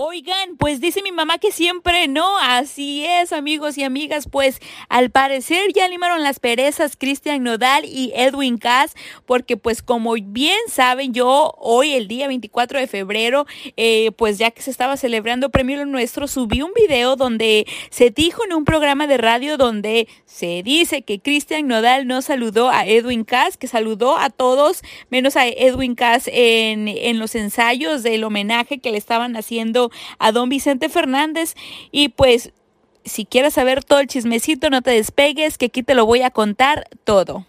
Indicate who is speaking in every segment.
Speaker 1: Oigan, pues dice mi mamá que siempre no, así es amigos y amigas, pues al parecer ya limaron las perezas Cristian Nodal y Edwin Cass, porque pues como bien saben yo hoy el día 24 de febrero, eh, pues ya que se estaba celebrando Premio Nuestro, subí un video donde se dijo en un programa de radio donde se dice que Cristian Nodal no saludó a Edwin Cass, que saludó a todos menos a Edwin Cass en, en los ensayos del homenaje que le estaban haciendo a don Vicente Fernández. Y pues, si quieres saber todo el chismecito, no te despegues, que aquí te lo voy a contar todo.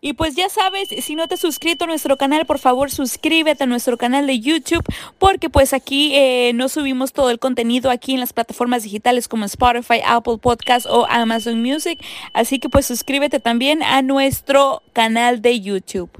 Speaker 1: Y pues ya sabes, si no te has suscrito a nuestro canal, por favor suscríbete a nuestro canal de YouTube, porque pues aquí eh, no subimos todo el contenido aquí en las plataformas digitales como Spotify, Apple Podcast o Amazon Music. Así que pues suscríbete también a nuestro canal de YouTube.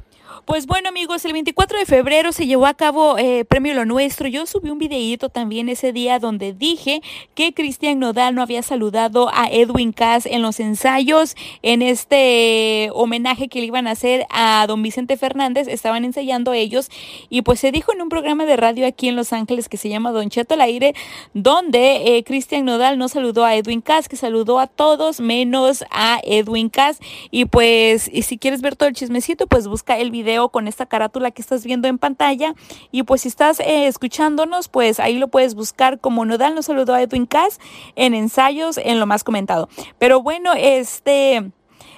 Speaker 1: Pues bueno amigos, el 24 de febrero se llevó a cabo eh, Premio Lo Nuestro. Yo subí un videíto también ese día donde dije que Cristian Nodal no había saludado a Edwin Cass en los ensayos, en este homenaje que le iban a hacer a don Vicente Fernández. Estaban ensayando ellos y pues se dijo en un programa de radio aquí en Los Ángeles que se llama Don Cheto al Aire, donde eh, Cristian Nodal no saludó a Edwin Cass, que saludó a todos menos a Edwin Cass. Y pues si quieres ver todo el chismecito, pues busca el video con esta carátula que estás viendo en pantalla. Y pues si estás eh, escuchándonos, pues ahí lo puedes buscar como Nodal nos saludó a Edwin Cass en ensayos en lo más comentado. Pero bueno, este...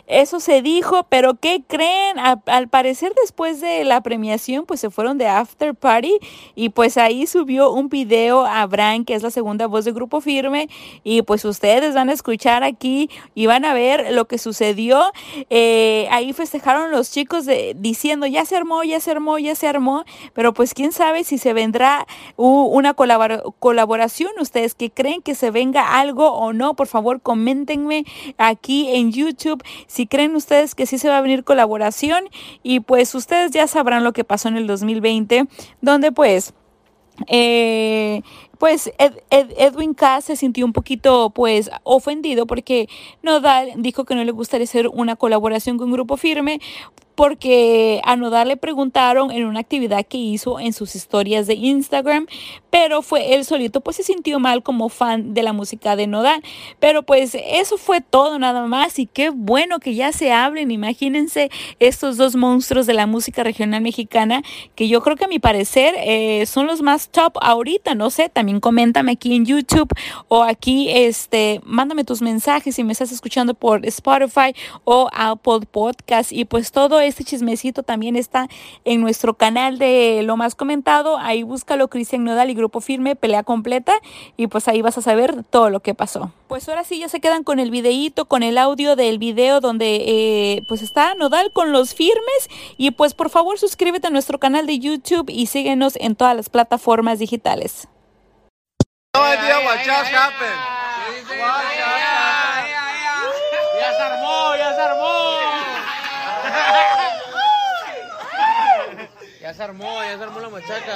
Speaker 1: Eso se dijo, pero ¿qué creen? al parecer después de la premiación, pues se fueron de after party y pues ahí subió un video a Bran, que es la segunda voz de Grupo Firme, y pues ustedes van a escuchar aquí y van a ver lo que sucedió. Eh, ahí festejaron los chicos de, diciendo, ya se armó, ya se armó, ya se armó, pero pues quién sabe si se vendrá una colaboración. Ustedes que creen que se venga algo o no, por favor, coméntenme aquí en YouTube creen ustedes que sí se va a venir colaboración y pues ustedes ya sabrán lo que pasó en el 2020, donde pues... Eh, pues Edwin Cass se sintió un poquito pues ofendido porque Nodal dijo que no le gustaría hacer una colaboración con Grupo Firme porque a Nodal le preguntaron en una actividad que hizo en sus historias de Instagram, pero fue él solito, pues se sintió mal como fan de la música de Nodal. Pero pues eso fue todo nada más y qué bueno que ya se hablen, imagínense estos dos monstruos de la música regional mexicana, que yo creo que a mi parecer eh, son los más top ahorita, no sé, también coméntame aquí en YouTube o aquí, este, mándame tus mensajes si me estás escuchando por Spotify o Apple Podcast y pues todo este chismecito también está en nuestro canal de lo más comentado. Ahí búscalo Cristian Nodal y Grupo Firme, pelea completa. Y pues ahí vas a saber todo lo que pasó. Pues ahora sí ya se quedan con el videíto, con el audio del video donde eh, pues está Nodal con los firmes. Y pues por favor suscríbete a nuestro canal de YouTube y síguenos en todas las plataformas digitales.
Speaker 2: Ya se armó, ya se armó. Se armó, ya se armó la machaca.